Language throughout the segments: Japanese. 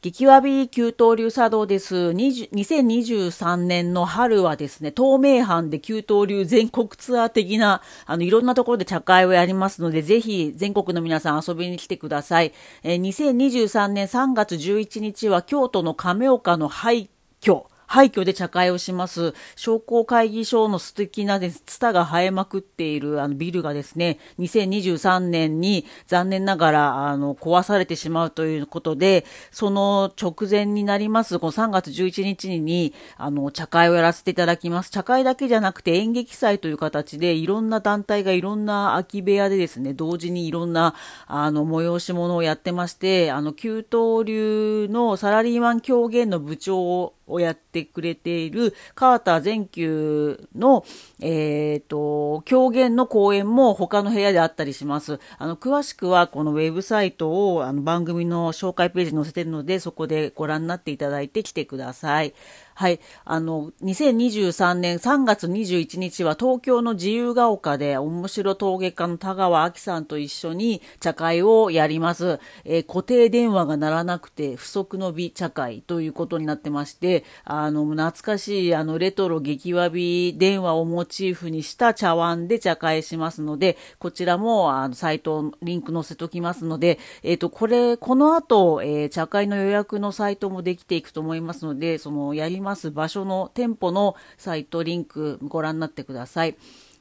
激わび急騰流茶道です。2023年の春はですね、透明版で急騰流全国ツアー的な、あの、いろんなところで茶会をやりますので、ぜひ全国の皆さん遊びに来てください。えー2023年3月11日は京都の亀岡の廃墟。廃墟で茶会をします。商工会議所の素敵なです、ツタが生えまくっているあのビルがですね、2023年に残念ながらあの壊されてしまうということで、その直前になります、この3月11日にあの茶会をやらせていただきます。茶会だけじゃなくて演劇祭という形でいろんな団体がいろんな空き部屋でですね、同時にいろんなあの催し物をやってまして、あの、旧東流のサラリーマン狂言の部長ををやってくれているカーター全球の、えっ、と、狂言の講演も他の部屋であったりします。あの、詳しくはこのウェブサイトをあの番組の紹介ページに載せてるので、そこでご覧になっていただいて来てください。はい。あの、2023年3月21日は東京の自由が丘で面白陶芸家の田川明さんと一緒に茶会をやります。えー固定電話が鳴らなくて不足の美茶会ということになってまして、あの、懐かしいあのレトロ激わび電話をモチーフにした茶碗で茶会しますので、こちらもあのサイトリンク載せときますので、えっ、と、これ、この後、えー茶会の予約のサイトもできていくと思いますので、そのやりますます場所の店舗のサイトリンクご覧になってください。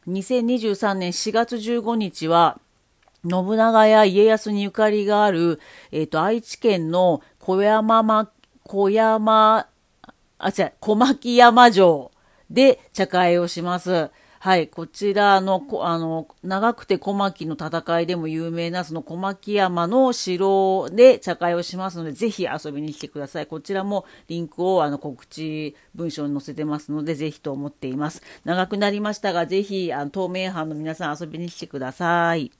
2023年4月15日は、信長や家康にゆかりがある、えっ、と、愛知県の小山ま、小山、あ、違う、小牧山城で茶会をします。はい、こちらの、あの、長くて小牧の戦いでも有名な、その小牧山の城で茶会をしますので、ぜひ遊びに来てください。こちらもリンクをあの告知文章に載せてますので、ぜひと思っています。長くなりましたが、ぜひ、あの、透明班の皆さん遊びに来てください。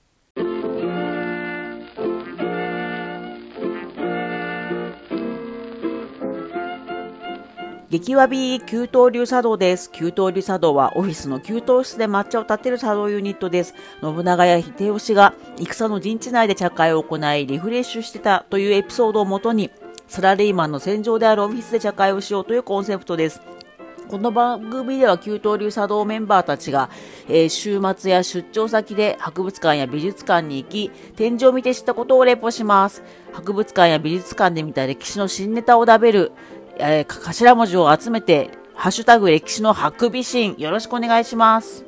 激わび給湯流茶道です。給湯流茶道はオフィスの給湯室で抹茶を立てる茶道ユニットです。信長や秀吉が戦の陣地内で茶会を行いリフレッシュしてたというエピソードをもとにサラリーマンの戦場であるオフィスで茶会をしようというコンセプトです。この番組では給湯流茶道メンバーたちが、えー週末や出張先で博物館や美術館に行き、展示を見て知ったことをレポします。博物館や美術館で見た歴史の新ネタを食べる、えーか頭文字を集めて、ハッシュタグ歴史のハクビシン、よろしくお願いします。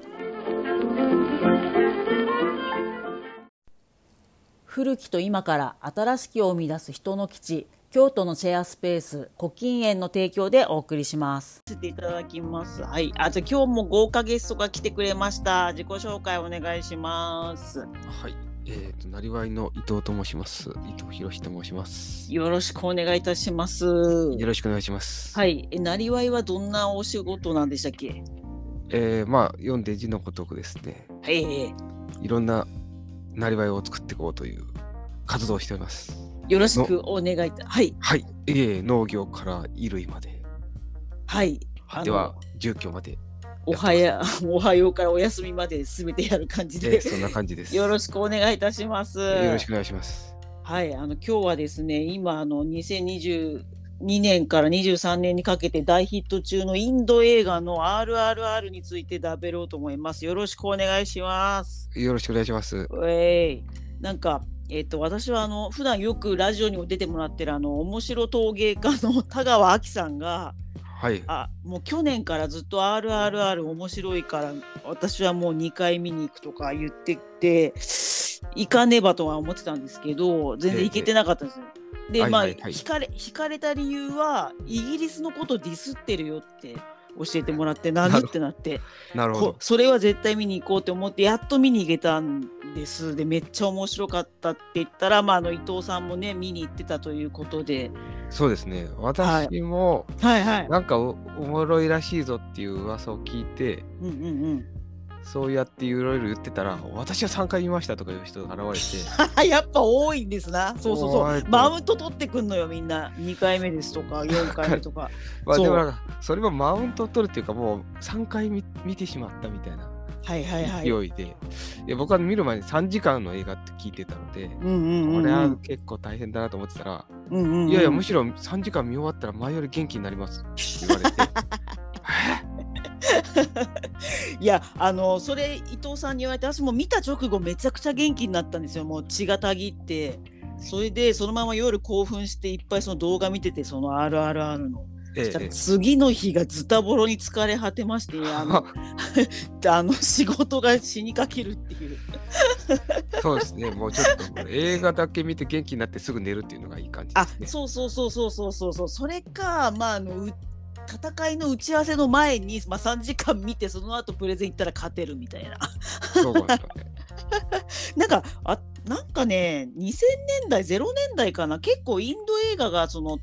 古きと今から新しきを生み出す人の基地京都のシェアスペース古今園の提供でお送りします。させていただきます。はい。あじゃあ今日も豪華ゲストが来てくれました。自己紹介お願いします。はい。えっ、と、なりわいの伊藤と申します。伊藤博と申します。よろしくお願いいたしますよろしくお願いします。はいえなりわいはどんなお仕事なんでしたっけ？えーまあ、読んで字のごとくですね、はいえいろんななりわいを作っていこうという活動をしております。ーよろしくお願いいたはいはい。えー農業から衣類まで、はいでは、住居まで、おはや おはようからお休みまで全てやる感じでえーそんな感じです。よろしくお願いいたします。よろしくお願いします。はい、あの今日はですね、今あの2022年から23年にかけて大ヒット中のインド映画の RRR について食べろうと思います。よろしくお願いします。よろしくお願いします。ウェイなんか。えっと、私はあの普段よくラジオにも出てもらってるあの面白陶芸家の田川亜希さんがはい。あもう去年からずっと RRR 面白いから私はもう2回見に行くとか言ってて行かねばとは思ってたんですけど全然行けてなかったんですよ。で、まあ、はいはいはい惹かれ惹かれた理由はイギリスのことディスってるよって教えてもらって何ってなってなるほど。こそれは絶対見に行こうって思ってやっと見に行けたんですでめっちゃ面白かったって言ったら、まあ、あの伊藤さんもね見に行ってたということでそうですね。私も、はいはい。なんかおおもろいらしいぞっていう噂を聞いて、うんうんうんそうやっていろいろ言ってたら、私は3回見ましたとかいう人が現れて、やっぱ多いんですな。そうそうそう。マウント取ってくんのよ、みんな。2回目ですとか、4回目とか。まあでもそれはマウントを取るっていうかもう3回見見てしまったみたいなはいはいはい。勢いで、で僕は見る前に3時間の映画って聞いてたので、うんうんうんうん。これは結構大変だなと思ってたら、うんうんうんいやいや、むしろ3時間見終わったら前より元気になりますって言われて、いやあのそれ伊藤さんに言われて私も見た直後めちゃくちゃ元気になったんですよもう血がたぎってそれでそのまま夜興奮していっぱいその動画見ててその RRR の。ええ。次の日がズタボロに疲れ果てまして あの あの仕事が死にかけるっていう。そうですね、もうちょっと映画だけ見て元気になってすぐ寝るっていうのがいい感じであすね。そうそうそうそうそうそうそう。それかまああのう戦いの打ち合わせの前に、まあ、3時間見てその後プレゼン行ったら勝てるみたいな。そうなんですよね。なんかあなんかね2000年代0年代かな。結構インド映画がその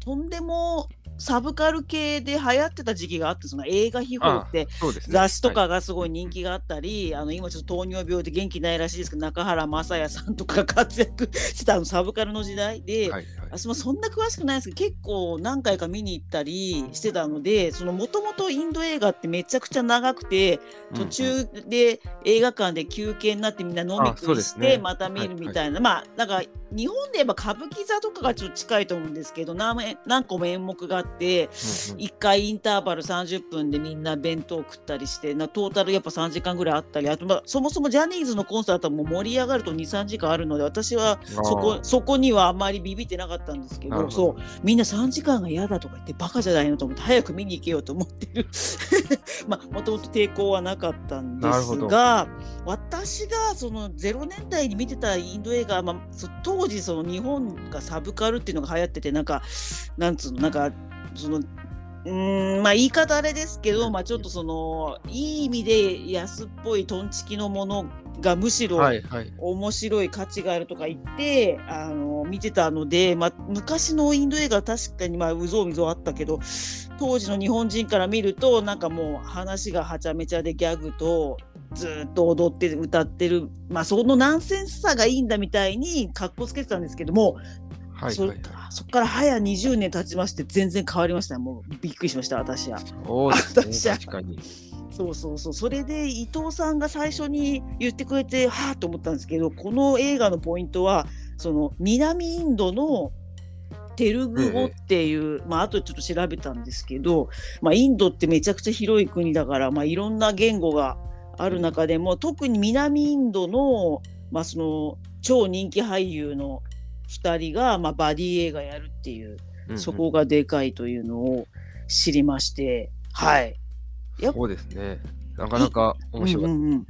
とんでもサブカル系で流行ってた時期があってその映画秘宝って。雑誌とかはいがすごい人気があったり、あの今ちょっと糖尿病で元気ないらしいですけど中原雅也さんとかが活躍してたあのサブカルの時代で、はいはい。私もそんな詳しくないですけど結構何回か見に行ったりしてたのでもともとインド映画ってめちゃくちゃ長くて途中で映画館で休憩になってみんな飲み食いしてまた見るみたいな、まあなんか日本で言えば歌舞伎座とかがちょっと近いと思うんですけど何何個も演目があってうんうん。1回インターバル30分でみんな弁当食ったりしてなトータルやっぱ3時間ぐらいあったりあと、まあ、そもそもジャニーズのコンサートはもう盛り上がると23時間あるので私はそこそこにはあんまりビビってなかったんですけどど。そう。みんな3時間が嫌だとか言ってバカじゃないのと思って早く見に行けようと思ってる。まあもともと抵抗はなかったんですが私がその0年代に見てたインド映画、まあ、そ当時その日本がサブカルっていうのが流行っててなんかなんつうのなんかそのうーんまあ言い方あれですけど、まあ、ちょっとそのいい意味で安っぽいトンチキのものがむしろはいはい。面白い価値があるとか言ってあの見てたので、まあ、昔のインド映画は確かにまあうぞうみぞうあったけど当時の日本人から見るとなんかもう話がはちゃめちゃでギャグとずっと踊って歌ってる、まあ、そのナンセンスさがいいんだみたいにかっこつけてたんですけども、そはいはいはい。そこから早20年経ちまして全然変わりましたねもうびっくりしました私は。そうですね、私は確かに。そうそうそうそれで伊藤さんが最初に言ってくれてはあと思ったんですけどこの映画のポイントはその南インドのテルグ語っていう、まああとちょっと調べたんですけど、まあ、インドってめちゃくちゃ広い国だから、まあ、いろんな言語がある中でも特に南インドの,、まあその超人気俳優の2人が、まあ、バディ映画やるっていううんうんそこがでかいというのを知りまして、はい。そうですね。なかなか面白い。うんうんうん、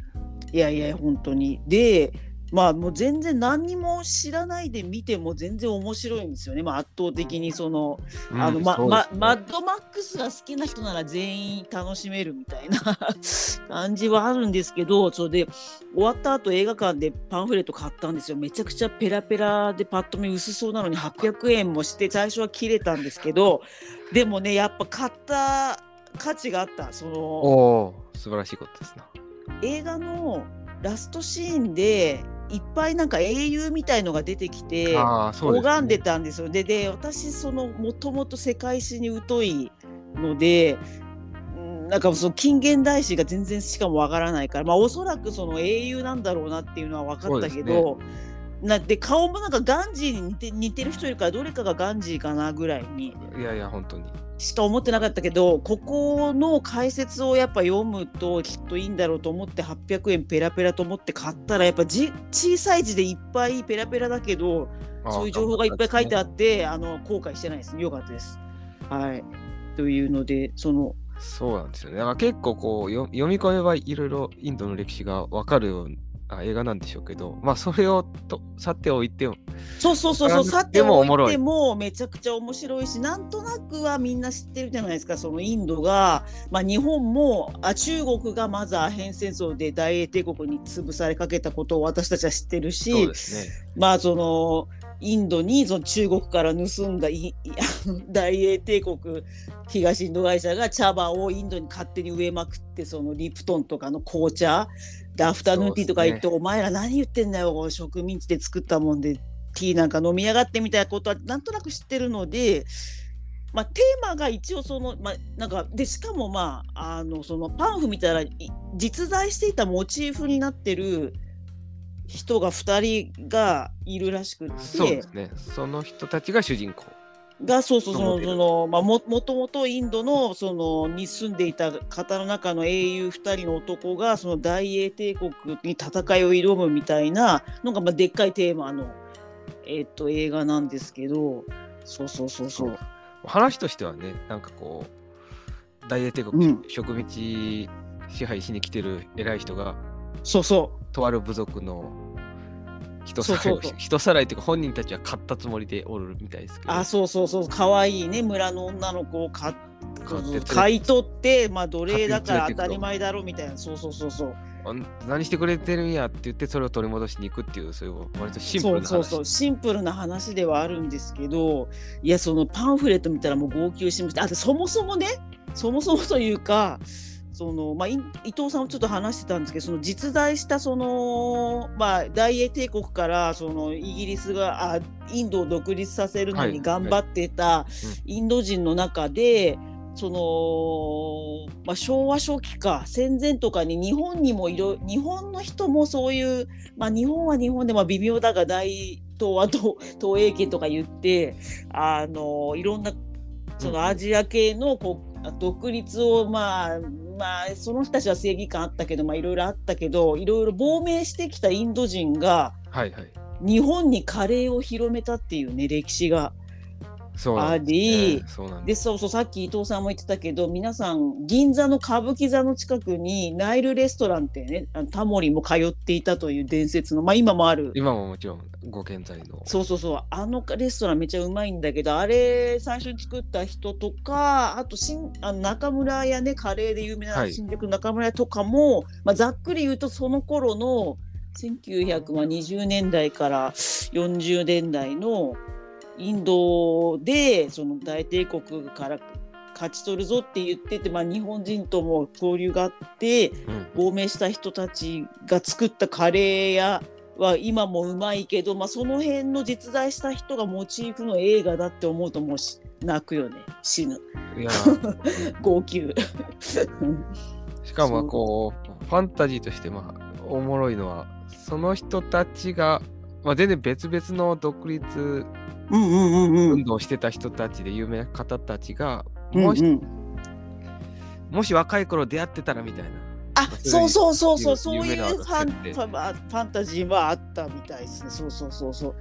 いやいや本当にでまあもう全然何にも知らないで見ても全然面白いんですよね、まあ、圧倒的にその,、うんあのまねまマッドマックスが好きな人なら全員楽しめるみたいな 感じはあるんですけどそれで終わった後映画館でパンフレット買ったんですよめちゃくちゃペラペラでパッと見薄そうなのに800円もして最初は切れたんですけどでもねやっぱ買った価値があったその。素晴らしいことですな。映画のラストシーンでいっぱいなんか英雄みたいのが出てきてね。拝んでたんですよ。でで私そのもともと世界史に疎いので。うんなんかその近現代史が全然しかもわからないからまあおそらくその英雄なんだろうなっていうのは分かったけど、なで顔もなんかガンジーに似て似てる人いるからどれかがガンジーかなぐらいにいやいや、本当に。しか思ってなかったけどここの解説をやっぱ読むときっといいんだろうと思って800円ペラペラと思って買ったらやっぱじ小さい字でいっぱいペラペラだけどそういう情報がいっぱい書いてあっってあの後悔してないですよかったです。はいというのでそのそうなんですよね。だから結構こうよ読み込めばいろいろインドの歴史がわかるような映画なんでしょうけど、まあそれをと去っておいても、そうそうそうそうあさておおもろいいてもめちゃくちゃ面白いしなんとなくはみんな知ってるじゃないですかそのインドが、まあ、日本もあ中国がまずアヘン戦争で大英帝国に潰されかけたことを私たちは知ってるしそうですね。まあそのインドにその中国から盗んだ 大英帝国東インド会社が茶葉をインドに勝手に植えまくってそのリプトンとかの紅茶でアフタヌーンティーとか言って、そうお前ら何言ってんだよ植民地で作ったもんでティーなんか飲みやがってみたいなことはなんとなく知ってるのでまあ、テーマが一応その、まあ、なんかでしかもまああのそのパンフ見たらい実在していたモチーフになってる人が2人がいるらしくってそうですね。その人たちが主人公。がそうそうそのその、まあ、ももともとインドのそのに住んでいた方の中の英雄2人の男がその大英帝国に戦いを挑むみたいなのが、まあ、でっかいテーマの、えっと映画なんですけどそうそうそうそう。話としてはね、なんかこう、大英帝う国ん。植民地支配しに来てる偉い人が、そうそとある部族の人さらいをそうそうそう。人さらいっていうか本人たちは買ったつもりでおるみたいですけど。うあそうそうそう。可愛いね村の女の子を買って買い取って、まあ、奴隷だから当たり前だろみたいな。そうそうそうそう。何してくれてるんやって言ってそれを取り戻しに行くっていうそういう割とシンプルな話。そうそうそう。シンプルな話ではあるんですけどいやそのパンフレット見たらもう号泣しました。あでそもそもねそもそもというかその、まあ、い伊藤さんもちょっと話してたんですけどその実在したその、まあ、大英帝国からそのイギリスがあインドを独立させるのにはい頑張ってたインド人の中で、その、まあ、昭和初期か戦前とかに日本にもいろ日本の人もそういう、まあ、日本は日本でまあ微妙だが大東亜と東映圏とか言ってあのいろんなそのアジア系のこう独立をまあまあその人たちは正義感あったけどまあいろいろあったけどいろいろ亡命してきたインド人がはいはい。日本にカレーを広めたっていうね歴史が。そうなんで。そうそうさっき伊藤さんも言ってたけど皆さん銀座の歌舞伎座の近くにナイルレストランってねタモリも通っていたという伝説のまあ今もある。今ももちろんご健在の。そうそうそう。あのレストランめちゃうまいんだけどあれ最初に作った人とかあと新あの中村屋ねカレーで有名はない。新宿中村屋とかも、まあ、ざっくり言うとその頃の1920年代から40年代のインドでその大帝国から勝ち取るぞって言ってて、まあ、日本人とも交流があってうん。亡命した人たちが作ったカレー屋は今もうまいけど、まあ、その辺の実在した人がモチーフの映画だって思うともうし泣くよね。死ぬ。いや 号泣。しかもこう。ファンタジーとしてまあおもろいのはその人たちが、まあ、全然別々の独立うんうんうんうん。運動をしてた人たちで有名な方たちが、うんもしうん。もし若い頃出会ってたらみたいな。あそうそうそうそう有そういうファンファンタジーはあったみたいですね。そうそうそうそう。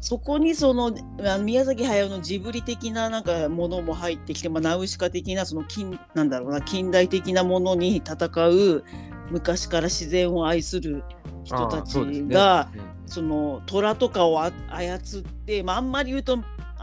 そこにその宮崎駿のジブリ的ななんかものも入ってきて、まあ、ナウシカ的なその近なんだろうな近代的なものに戦う昔から自然を愛する人たちがうんその虎とかを操って、まあ、あんまり言うと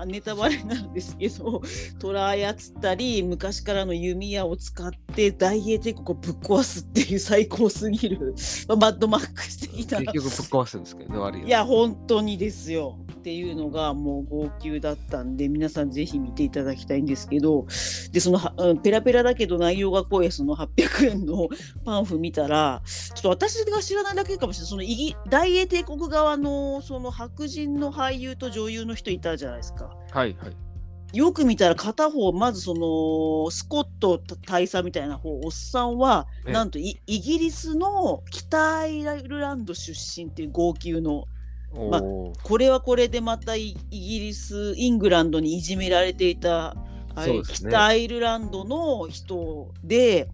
ネタバレなんですけど 虎操ったり昔からの弓矢を使って大英帝国をぶっ壊すっていう最高すぎる、まあ、マッドマックス的な。結局ぶっ壊すんですけどいや本当にですよ。っていうのがもう号泣だったんで皆さんぜひ見ていただきたいんですけどでそのはうんペラペラだけど内容が濃いその800円のパンフ見たらちょっと私が知らないだけかもしれない。その大英帝国側のその白人の俳優と女優の人いたじゃないですか。はいはい。よく見たら片方まずそのスコット大佐みたいな方おっさんはええ。なんとイイギリスの北アイルランド出身っていう号泣のまあこれはこれでまたイイギリスイングランドにいじめられていた、あれそうですね。北アイルランドの人で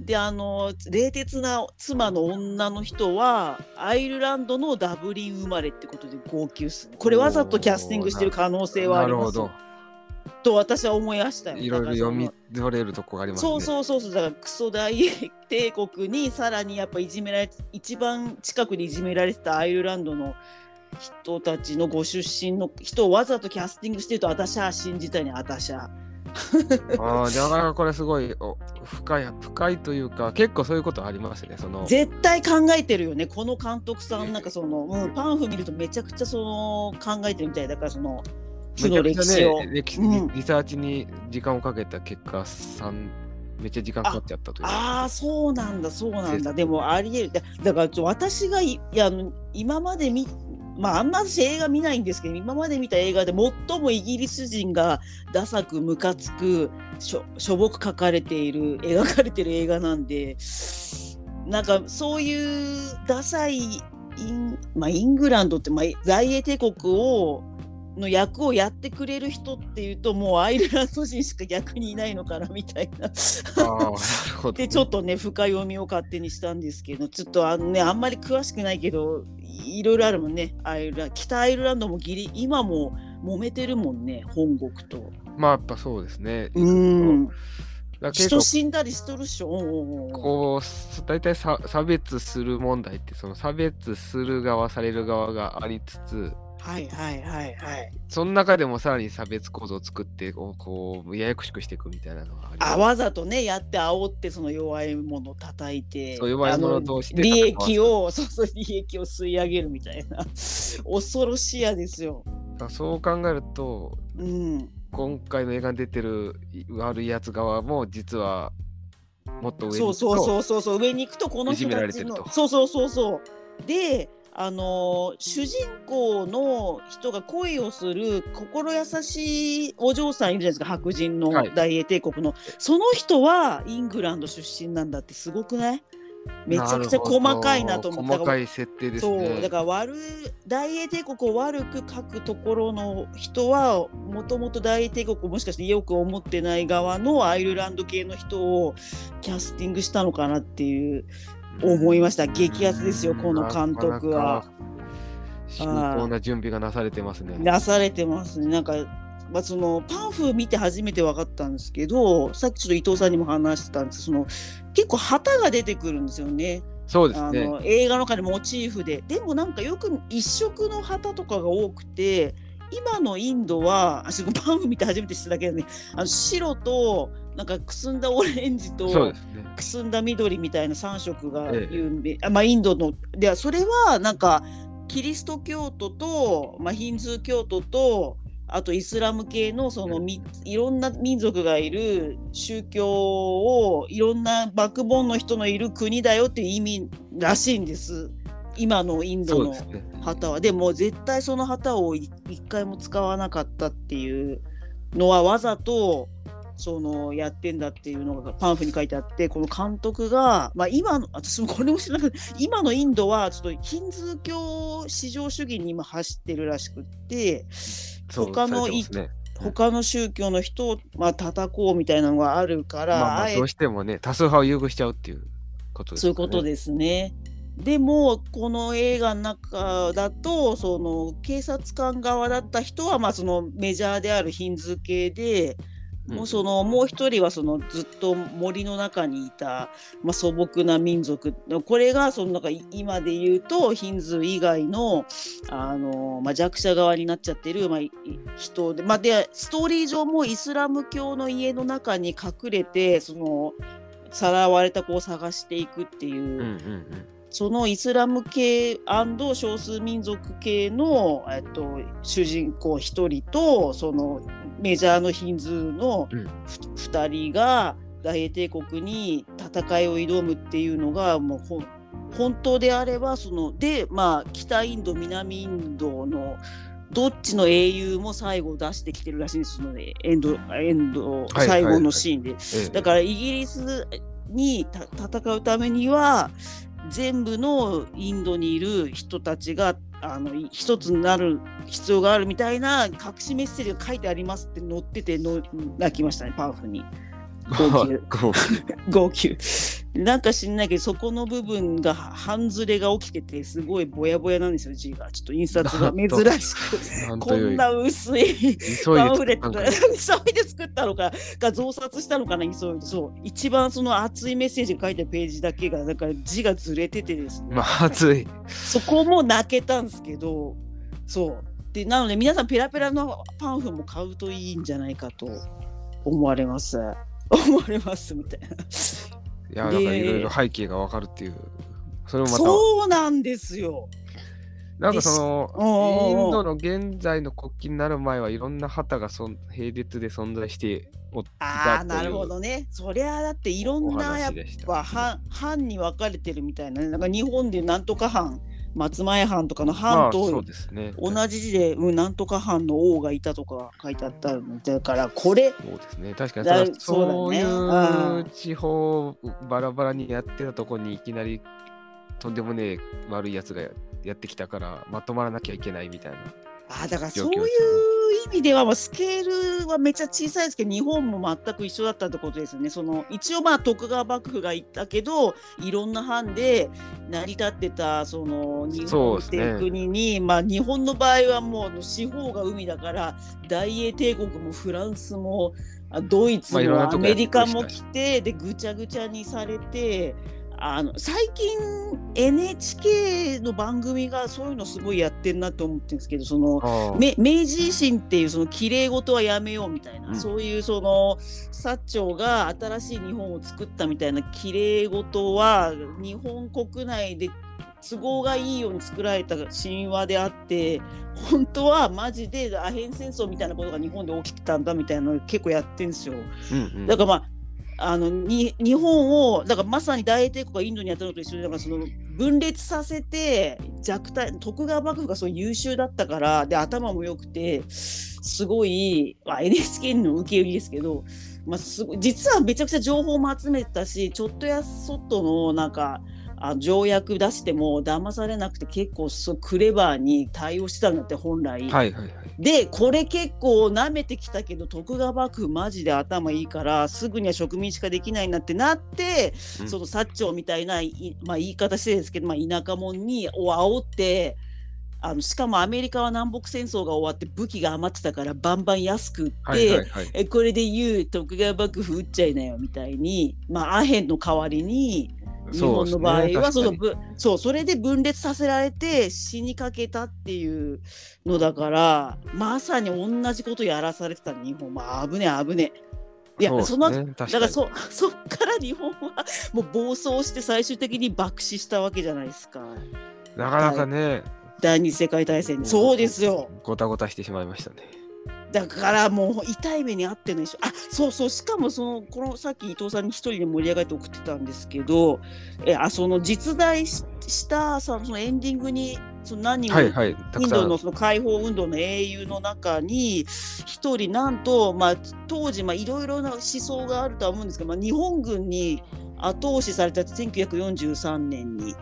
であの冷徹な妻の女の人はアイルランドのダブリン生まれってことで号泣するこれわざとキャスティングしてる可能性はありますなるほど。と私は思いましたよ。いろいろ読み取れるとこがありますね。そうそうそうそうだからクソ大英帝国にさらにやっぱいじめられ一番近くにいじめられてたアイルランドの人たちのご出身の人をわざとキャスティングしてると私は信じたいね私は。ああ、だからこれすごいお深い、深いというか、結構そういうことありますね。その絶対考えてるよねこの監督さんなんかその、うん、パンフ見るとめちゃくちゃその考えてるみたいだからその負の歴史を。ね歴史うんリサーチに時間をかけた結果、三めっちゃ時間かかっちゃったという。ああそうなんだそうなんだでもありえるだだから私がいいやあの今まで見まああんま私映画見ないんですけど今まで見た映画で最もイギリス人がダサくムカつくしょしょぼく描かれている描かれてる映画なんでなんかそういうダサいイン,、まあ、イングランドって、まあ、大英帝国をの役をやってくれる人っていうともうアイルランド人しか逆にいないのかなみたいな。でちょっとね深読みを勝手にしたんですけどちょっとあのねあんまり詳しくないけどいろいろあるもんねアイルラ北アイルランドもギリ今も揉めてるもんね本国と。まあやっぱそうですね。うん人死んだりしとるっしょ。こう大体さ差別する問題ってその差別する側される側がありつつはいはいはいはい。その中でもさらに差別構造を作ってこうこうややこしくしていくみたいなのがあわざとねやって煽ってその弱い者を叩いてそう弱い者同士であの利益をそうそう利益を吸い上げるみたいな。恐ろしやですよ。そう考えるとうん、今回の映画に出てる悪いやつ側も実はもっと上にそうそううそうそうそう。上に行くとこの人たちのそうそうそうそう。であのー主人公の人が恋をする心優しいお嬢さんいるじゃないですか白人のはい。大英帝国の、その人はイングランド出身なんだってすごくない？めちゃくちゃ細かいなと思った。細かい設定ですね。そう。だから悪い大英帝国を悪く書くところの人はもともと大英帝国をもしかしてよく思ってない側のアイルランド系の人をキャスティングしたのかなっていう思いました。激アツですよこの監督は。なかなな準備がなされてますね。出されてますね。なんか、まあ、そのパンフ見て初めて分かったんですけどさっきちょっと伊藤さんにも話してたんですけどその結構旗が出てくるんですよね。あそうですね。の映画の中でモチーフで。でもなんかよく一色の旗とかが多くて今のインドはあそこパンフ見て初めて知っただけどね。あの白となんかくすんだオレンジとくすんだ緑みたいな3色が有名、あまあ、インドの。ではそれはなんかキリスト教徒と、まあ、ヒンズー教徒とあとイスラム系のそのみいろんな民族がいる宗教をいろんなバックボーンの人のいる国だよっていう意味らしいんです今のインドの旗は。でも絶対その旗をい一回も使わなかったっていうのはわざとそのやってんだっていうのがパンフに書いてあってこの監督が、まあ、今の私もこれも知らなくて今のインドはちょっとヒンズー教至上主義に今走ってるらしくって他のね他の宗教の人を、まあ叩こうみたいなのがあるから、まあまあどうしてもね多数派を優遇しちゃうっていうことですそういうことでですね。でもこの映画の中だとその警察官側だった人はまあそのメジャーであるヒンズー系で、もうそのもう一人はそのずっと森の中にいた、まあ、素朴な民族これがそのなんか今で言うとヒンズー以外のあの、まあ、弱者側になっちゃってる、まあ、い人で,、まあ、でストーリー上もイスラム教の家の中に隠れてそのさらわれた子を探していくっていう。うんうんうんそのイスラム系少数民族系の、えっと、主人公一人とそのメジャーのヒンズーのうん。ふ2人が大英帝国に戦いを挑むっていうのがもう本当であればそのでまあ北インド南インドのどっちの英雄も最後出してきてるらしいんですそのねエンドエンド最後のシーンで。ええ。だからイギリスにた戦うためには全部のインドにいる人たちがあの一つになる必要があるみたいな隠しメッセージが書いてありますって載ってての泣きましたねパンフに。号泣。なんか知んないけどそこの部分が半ずれが起きててすごいぼやぼやなんですよ字が。ちょっと印刷が。珍しくこんな薄いパンフレット急いで作ったのかか増刷したのかな急いで。そう一番その熱いメッセージが書いてあるページだけがなんか字がずれててですね。まあ熱い。そこも泣けたんですけどそう。でなので皆さんペラペラのパンフも買うといいんじゃないかと思われます思われますみたいな。いやだからいろいろ背景がわかるっていう。それもまたそうなんですよ。なんかそのインドの現在の国旗になる前はいろんな旗がそん並列で存在しておったああなるほどね。そりゃだっていろおんなやっぱ藩藩に分かれてるみたいなね。なんか日本でなんとか藩松前藩とかのま藩とうですね。同じ字で、うん、なんとか藩の王がいたとか書いてあったのだからこれそうですね。確かに、だそうだそういねうう地方バラバラにやってたとこにいきなりとんでもねえ悪いやつがやってきたからまとまらなきゃいけないみたいな。あだからそういう意味では、まあ、スケールはめっちゃ小さいですけど日本も全く一緒だったってことですよね。その一応まあ徳川幕府がいたけどいろんな藩で成り立ってたその日本っていう国に、まあ、日本の場合はもう四方が海だから大英帝国もフランスもあドイツもアメリカも来てでぐちゃぐちゃにされて。あの最近 NHK の番組がそういうのすごいやってんなと思ってるんですけどその明治維新っていうその綺麗事はやめようみたいな、うん。そういうその薩長が新しい日本を作ったみたいな綺麗事は日本国内で都合がいいように作られた神話であって本当はマジでアヘン戦争みたいなことが日本で起きてたんだみたいなの結構やってんですよ。うんうん。だからまああのに日本をだからまさに大英帝国がインドにやったのと一緒でだからその分裂させて弱体徳川幕府がそう優秀だったからで頭も良くてすごい、まあ、NHK の受け売りですけど、まあ、すご実はめちゃくちゃ情報も集めてたしちょっとやそっとのなんかあ条約出しても騙されなくて結構そうクレバーに対応してたんだって本来。はいはいはい。でこれ結構舐めてきたけど徳川幕府マジで頭いいからすぐには植民しかできないなってなって、うんその薩長みたいない、まあ、言い方してですけど、まあ、田舎者にを煽ってあのしかもアメリカは南北戦争が終わって武器が余ってたからバンバン安く売って、はいはいはい。えこれで言う徳川幕府撃っちゃいなよみたいに、まあ、アヘンの代わりに日本の場合はそのぶそうそれで分裂させられて死にかけたっていうのだからまさに同じことやらされてた日本。まあ危ねえ危ねえ。いやそ,、のだからそ そっから日本はもう暴走して最終的に爆死したわけじゃないですか。なかなかね、第二次世界大戦にそうですよ。ごたごたしてしまいましたね。だからもう痛い目に遭ってるのでしょあそうそうしかもそのこのさっき伊藤さんに一人で盛り上がって送ってたんですけどえあその実在ししたさそのエンディングにその何人もはいはい。たイン。ドのその解放運動の英雄の中に一人なんと、まあ、当時まあいろいろな思想があるとは思うんですけど、まあ、日本軍に後押しされた1943年に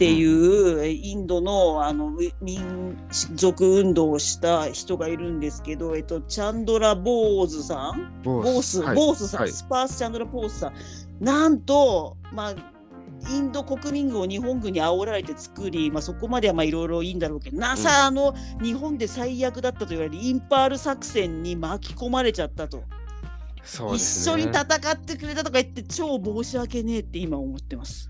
っていうインドのあの民族運動をした人がいるんですけど、えっと、チャンドラ・ボーズさん？ボボース、はい。ボースさん、はい。スパース・チャンドラ・ボースさん、なんと、まあ、インド国民軍を日本軍に煽られて作り、まあ、そこまではまあいろいろいいんだろうけど、NASA の日本で最悪だったと言われるインパール作戦に巻き込まれちゃったと、そうで一。緒に戦ってくれたとか言って、超申し訳ねえって今思ってます。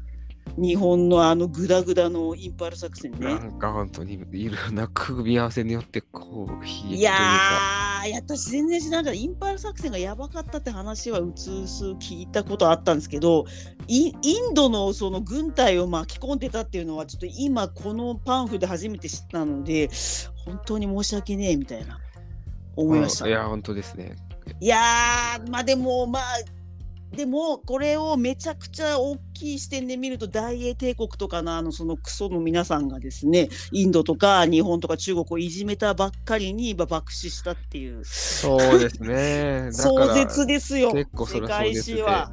日本のあのグダグダのインパール作戦ね。なんか本当にいろんな組み合わせによってこういやか。ー、私全然知らなかった。インパール作戦がやばかったって話はうつうす聞いたことあったんですけど、イインドのその軍隊を巻き込んでたっていうのはちょっと今このパンフで初めて知ったので、本当に申し訳ねえみたいな思いました。いや本当ですね。いやー、まあでもまあ、でもこれをめちゃくちゃ大きい視点で見ると大英帝国とかのあのそのクソの皆さんがですねインドとか日本とか中国をいじめたばっかりにまあ爆死したっていう。そうですね。だ壮絶ですよ結構それ世界史は。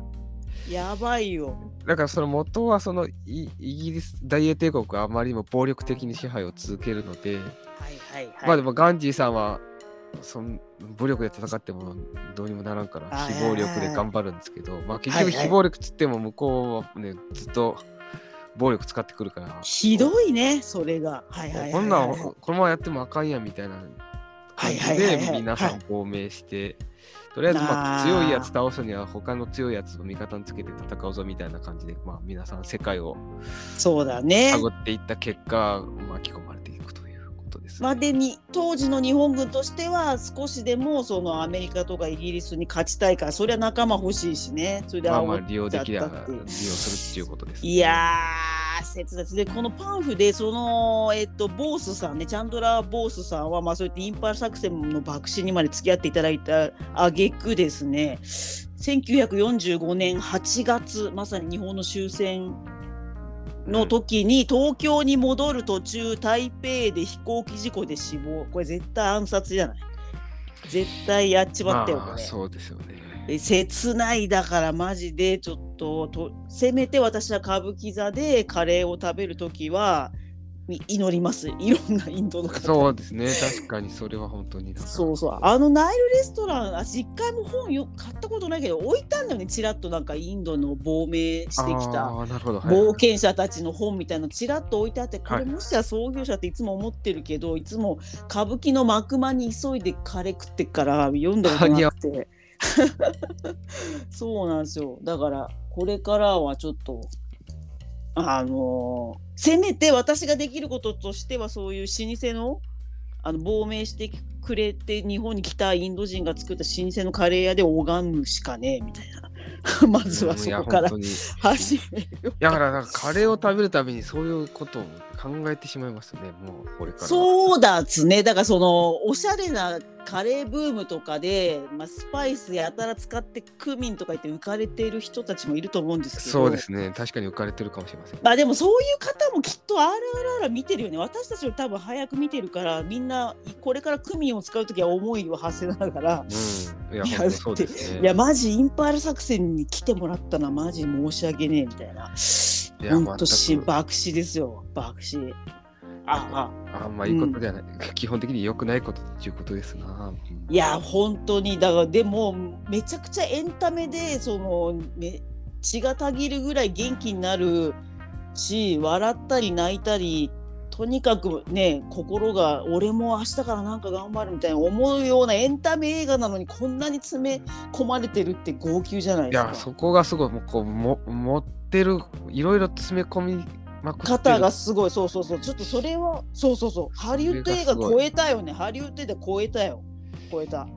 やばいよ。だからその元はそのイイギリス大英帝国があまりにも暴力的に支配を続けるので、はいはいはい。まあでもガンジーさんはその武力で戦ってもどうにもならんからはい非暴力で頑張るんですけど、まあ結はいはい。局非暴力っつっても向こうはねずっと暴力使ってくるから。ひどいねそれが。はいはいはいはいこんなんこのままやってもあかんやみたいな。は感じいはいはい。はいで皆さん亡命して、とりあえずまあ強いやつ倒すには他の強いやつを味方につけて戦うぞみたいな感じで、まあ、皆さん世界をそうだね。探っていった結果巻き込まれまでに当時の日本軍としては少しでもそのアメリカとかイギリスに勝ちたいからそりゃ仲間欲しいしね。それでまあまあ利用できりゃちゃったっていう利用するっていうことです、いやー切絶でこのパンフでそのえっとボースさんねチャンドラー・ボースさんはまあそうやってインパール作戦の爆死にまで付き合っていただいた挙句ですね。1945年8月まさに日本の終戦の時に東京に戻る途中台北で飛行機事故で死亡。これ絶対暗殺じゃない？絶対やっちまったよ、そうですよね。え切ないだからマジでちょっととせめて私は歌舞伎座でカレーを食べる時はい祈ります。いろんなインドの方。そうですね。確かにそれは本当にそうそう。あのナイルレストラン私一回も本よ買ったことないけど置いたんだよね。ちらっとなんかインドの亡命してきた。あーなるほど。はい。冒険者たちの本みたいなのちらっと置いてあってこはい。れもしや創業者っていつも思ってるけどいつも歌舞伎の幕間に急いでカレー食ってっから読んだことなくて。そうなんですよ。だからこれからはちょっとあのーせめて私ができることとしてはそういう老舗のあの亡命してくれて日本に来たインド人が作った老舗のカレー屋で拝むしかねえみたいな。まずはそこから始めよう。だからなんかカレーを食べるたびにそういうことを考えてしまいますね。もうこれから。う。そうだっつねだからそのおしゃれなカレーブームとかで、まあ、スパイスやたら使ってクミンとか言って浮かれている人たちもいると思うんですけどそうですね。確かに浮かれてるかもしれません。まあでもそういう方もきっと RRR 見てるよね私たちより多分早く見てるからみんなこれからクミンを使う時は思いを馳せながらうん。いや、そうですね。いやマジインパール作戦に来てもらったのはマジ申し訳ねえみたいな。ほんとし爆死ですよ爆死。あああんまいいことじゃない。基本的に良くないことっていうことですな。いや本当にだからでもめちゃくちゃエンタメでそのめ血がたぎるぐらい元気になるし笑ったり泣いたりとにかくね心が俺も明日からなんか頑張るみたいな思うようなエンタメ映画なのにこんなに詰め込まれてるって号泣じゃないですか。いや、そこがすごい、もうこうも持ってる、いろいろ詰め込みまくってる。肩がすごい。そうそうそう。ちょっとそれはそうそうそう。ハリウッド映画超えたよね。ハリウッド映画超えたよ。超えた。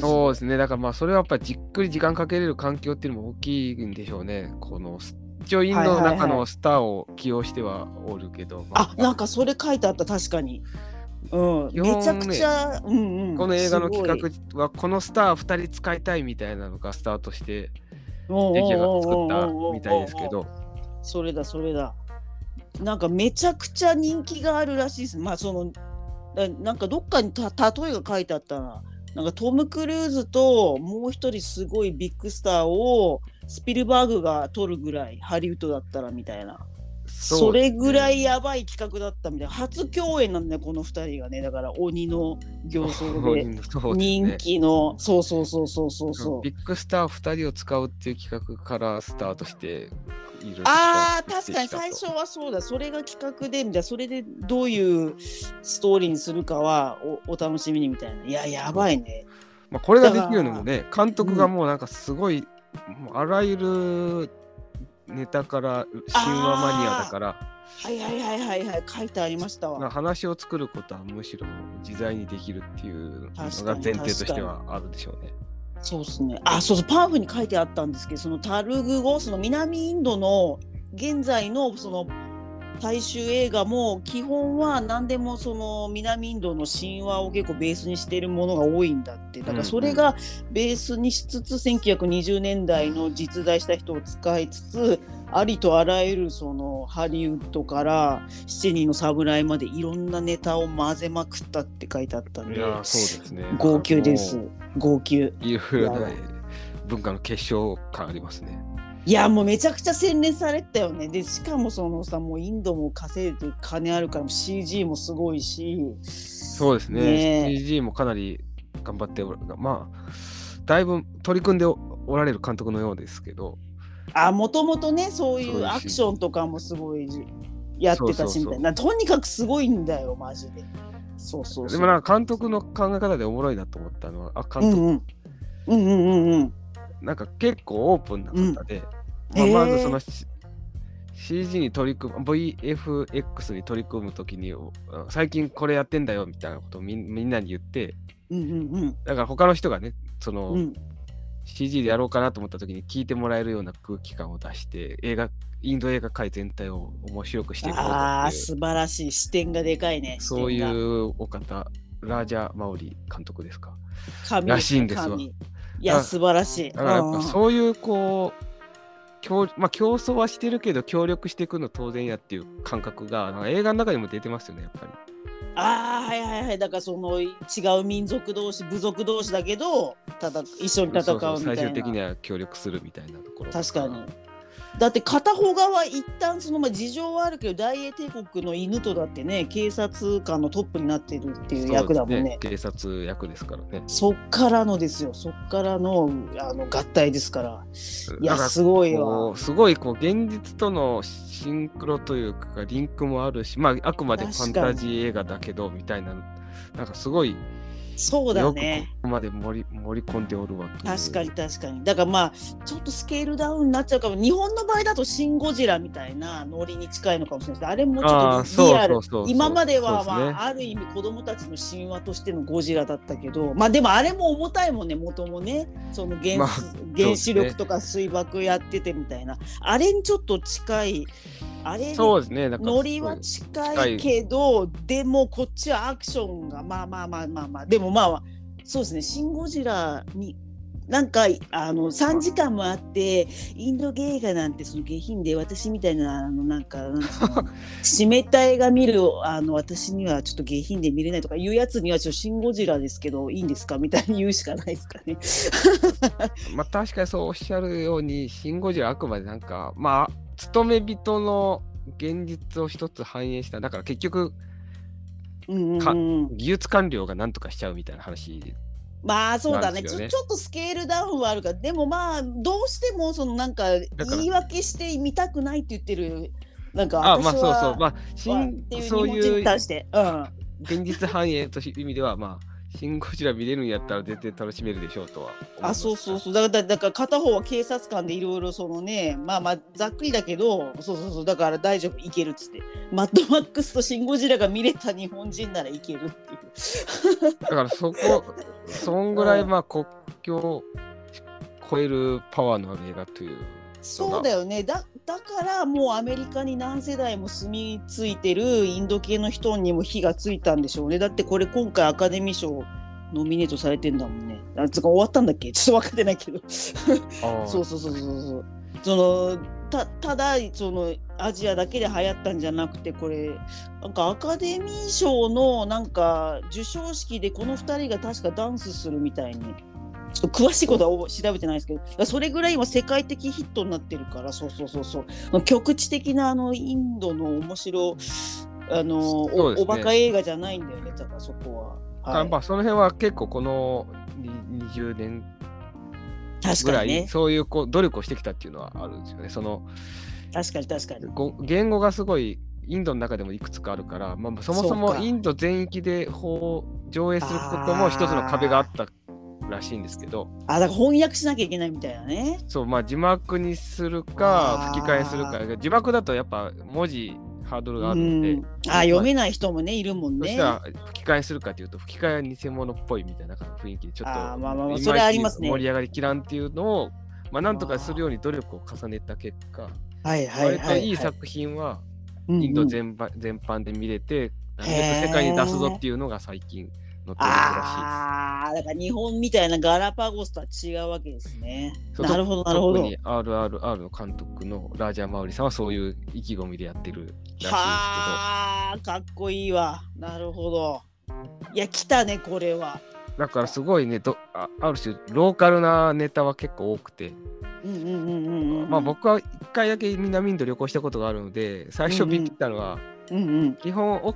そうですね。だからまあそれはやっぱりじっくり時間かけれる環境っていうのも大きいんでしょうね。この一応インドのはいはいはい。中のスターを起用してはおるけど、まあなんかそれ書いてあった。確かに。うん。めちゃくちゃ、うんうん、この映画の企画はこのスター2人使いたいみたいなのがスタートして。うん出来上がって作ったみたいですけど、それだそれだなんかめちゃくちゃ人気があるらしいですまあそのなんかどっかにた例えが書いてあったななんかトム・クルーズともう一人すごいビッグスターをスピルバーグが撮るぐらいハリウッドだったらみたいなそれぐらいやばい企画だったみたいな。初共演なんだよこの2人がね。だから鬼の形相で。人気の。そうそうそうそうそうそう。ビッグスター2人を使うっていう企画からスタートしてあー確かに最初はそうだ。それが企画でみたいな。それでどういうストーリーにするかはおお楽しみにみたいな。いややばいね。まあ、これができるのもね監督がもうなんかすごい、あらゆるネタから神話マニアだから。はいはいはいはいはい書いてありましたわ。まあ話を作ることはむしろ自在にできるっていうのが前提としてはあるでしょうね。そうですね。あそうそうパンフに書いてあったんですけどそのタルグ語その南インドの現在のその大衆映画も基本は何でもその南インドの神話を結構ベースにしているものが多いんだってだからそれがベースにしつつ1920年代の実在した人を使いつつありとあらゆるそのハリウッドから七人の侍までいろんなネタを混ぜまくったって書いてあったんでいやーそうですね。号泣ですも号泣。ういろいろない文化の結晶感ありますね。いやもうめちゃくちゃ洗練されてたよね。でしかもそのさもうインドも稼いで金あるから CG もすごいし。そうですね。ねえ CG もかなり頑張っておるまあだいぶ取り組んでおおられる監督のようですけど、あもともとねそういそうアクションとかもすごいやってたしみたいな。とにかくすごいんだよマジで。そうそうそう。でもなんか監督の考え方でおもろいなと思ったのは、あ監督、うんうん。うんうんうんうん。なんか結構オープンな方で、へーまあ、まずその C- CG に取り組む VFX に取り組むときにお最近これやってんだよみたいなことをみんみんなに言ってうんうんだから他の人がねその、うん。うん CG でやろうかなと思った時に聞いてもらえるような空気感を出して映画インド映画界全体を面白くしていこうとああ素晴らしい視点がでかいね。そういうお方ラージャ・マウリ監督ですか？神らしいんですわ。神。いやあ素晴らしい。だからやっぱうんうん。そういうこう競まあ、競争はしてるけど協力していくの当然やっていう感覚が映画の中にも出てますよねやっぱり。ああはいはいはい。だからその違う民族同士部族同士だけどただ一緒に戦うみたいな。最終的には協力するみたいなところ。確かにだって片方側一旦そのまあ事情はあるけど大英帝国の犬とだってね警察官のトップになってるっていう役だもんね。警察役ですからね。そっからのですよ。そっからのあの合体ですから。いやすごいわ。すごいこう現実とのシンクロというかリンクもあるしまああくまでファンタジー映画だけどみたいななんかすごいそうだね。ここまで盛り盛り込んでおるわ確かに確かに。だからまあちょっとスケールダウンになっちゃうかも。日本の場合だとシン・ゴジラみたいなノリに近いのかもしれないですあれもちょっとリアル。今までは、まあ、ね、ある意味子供たちの神話としてのゴジラだったけど、まあでもあれも重たいもんね、元もね。その原,、まあ、原子力とか水爆やっててみたいな。あれにちょっと近い。あれそうですね。ノリは近いけどでもこっちはアクションがまあまあまあまあまあでもまあそうですね「シン・ゴジラ」になんかあの3時間もあってインド映画なんてその下品で私みたいなあのなんかなん湿った映画見るあの私にはちょっと下品で見れないとかいうやつにはちょっと「シン・ゴジラ」ですけどいいんですかみたいに言うしかないですかね。まあ確かにそうおっしゃるように「シン・ゴジラ」あくまでなんかまあ勤め人の現実を一つ反映した。だから結局、うんうん、技術官僚が何とかしちゃうみたいな話まあそうだね。ちょちょっとスケールダウンはあるからでもまあどうしてもそのなんか言い訳して見たくないって言ってるなんかあまあそうそう。まあ新そういう現実反映という意味ではまあシン・ゴジラ見れるんやったら全然楽しめるでしょうとはあそうそうそう。だからだから片方は警察官でいろいろそのねまあまあざっくりだけどそうそうそう。だから大丈夫いけるっつって。マッドマックスとシン・ゴジラが見れた日本人ならいけるっていう。だからそこ そんぐらいまあ国境を超えるパワーのある映画というそうだよね。だだからもうアメリカに何世代も住み着いてるインド系の人にも火がついたんでしょうね。だってこれ今回アカデミー賞ノミネートされてんだもんね。あつか終わったんだっけ？ちょっと分かってないけど。そうそうそうそうそう。そのたただそのアジアだけで流行ったんじゃなくてこれなんかアカデミー賞のなんか授賞式でこの2人が確かダンスするみたいにちょっと詳しいことは調べてないですけどそれぐらい今世界的ヒットになってるからそうそうそうそう局地的なあのインドの面白あの、ね、おおバカ映画じゃないんだよねだからそこは。はい、まあその辺は結構この20年ぐらい、ね、そういうこう努力をしてきたっていうのはあるんですよね。その確かに確かに。言語がすごいインドの中でもいくつかあるから、まあ、そもそもインド全域で法上映することも一つの壁があったらしいんですけど。あだから翻訳しなきゃいけないみたいなね。そうまあ字幕にするか吹き替えするか。字幕だとやっぱ文字ハードルがあるので、あ読めない人もねいるもんね。そしたら吹き替えするかというと吹き替えは偽物っぽいみたいな雰囲気でちょっとあまあまあまあそれありますね。盛り上がりきらんっていうのをまあなんとかするように努力を重ねた結果はいはいはい、い。い作品はインド全般,、全般で見れて世界に出すぞっていうのが最近乗ってるらしいです。ああ、だから日本みたいなガラパゴスとは違うわけですね。なるほど、なるほど。特に RRR の監督のラージャー・マウリさんはそういう意気込みでやってるらしいんですけど。はあ、かっこいいわ。なるほど。いや、来たね、これは。だからすごいねどあ、ある種、ローカルなネタは結構多くて。まあ僕は一回だけ南インド旅行したことがあるので、最初ビビったのは、うんうん、基本お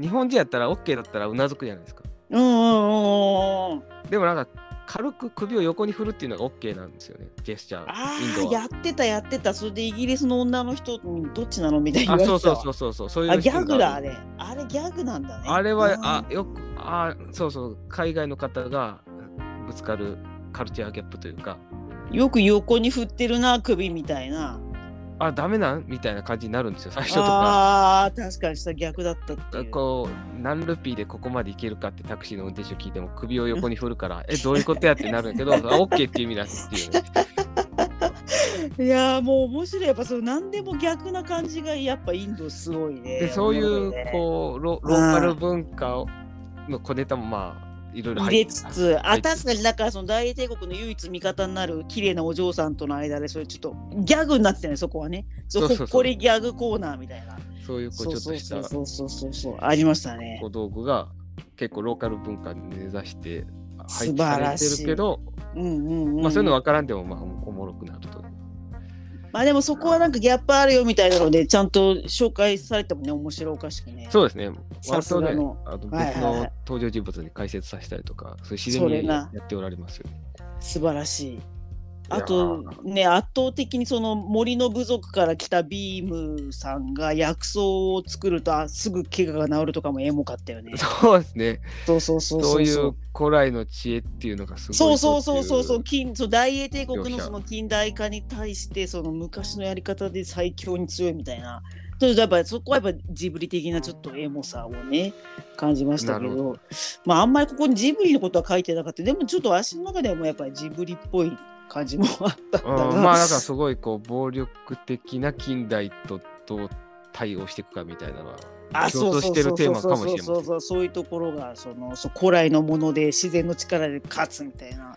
日本人やったら OK だったらうなずくじゃないですか。うんうんうんうんでもなんか軽く首を横に振るっていうのが OK なんですよね、ジェスチャー。ああ、やってたやってた。それでイギリスの女の人どっちなのみたいな。あ、そうそうそうそうそう。そういうあ、ギャグだ、あれ。あれギャグなんだね。あれは、あ、よく、あ、そうそう、海外の方がぶつかるカルチャーギャップというか。よく横に振ってるな、首みたいな。あダメなん？みたいな感じになるんですよ最初とか。ああ確かにした逆だったってこう何ルピーでここまで行けるかってタクシーの運転手聞いても首を横に振るからえどういうことやってなるんだけど OK っていう意味だっていう、ね、いやもう面白い。やっぱその何でも逆な感じがやっぱインドすごいねでそういうこうロローカル文化の小ネタもまあいろいろ入れつつ、あ、確かにだからその大英帝国の唯一味方になる綺麗なお嬢さんとの間で、それちょっとギャグになってたね、そこはね。そうほっこりギャグコーナーみたいな。そういうこうちょっとしたそうそうそうそうありましたね。小道具が結構ローカル文化に根ざして配置されてるけど、うんうんうん、まあそういうの分からんでもまあおもろくなると。まあでもそこはなんかギャップあるよみたいなのでちゃんと紹介されてもね面白おかしくね。そうですね。割とね、あの別の登場人物に解説させたりとか、はいはい、そういう自然にやっておられますよね。素晴らしい。あとね圧倒的にその森の部族から来たビームさんが薬草を作るとすぐ怪我が治るとかもエモかったよね。そうですね。そうそうそうそういう古来の知恵っていうのがすごい。そうそうそうそうそう近そう大英帝国のその近代化に対してその昔のやり方で最強に強いみたいな。やっぱそこはやっぱジブリ的なちょっとエモさをね感じましたけどまああんまりここにジブリのことは書いてなかったでもちょっと足の中でもやっぱりジブリっぽい感じもあったんだ、うん、まあなんかすごいこう暴力的な近代とどう対応していくかみたいなのは。あそうそうそうそうそうそういうところがそのそ古来のもので自然の力で勝つみたいな。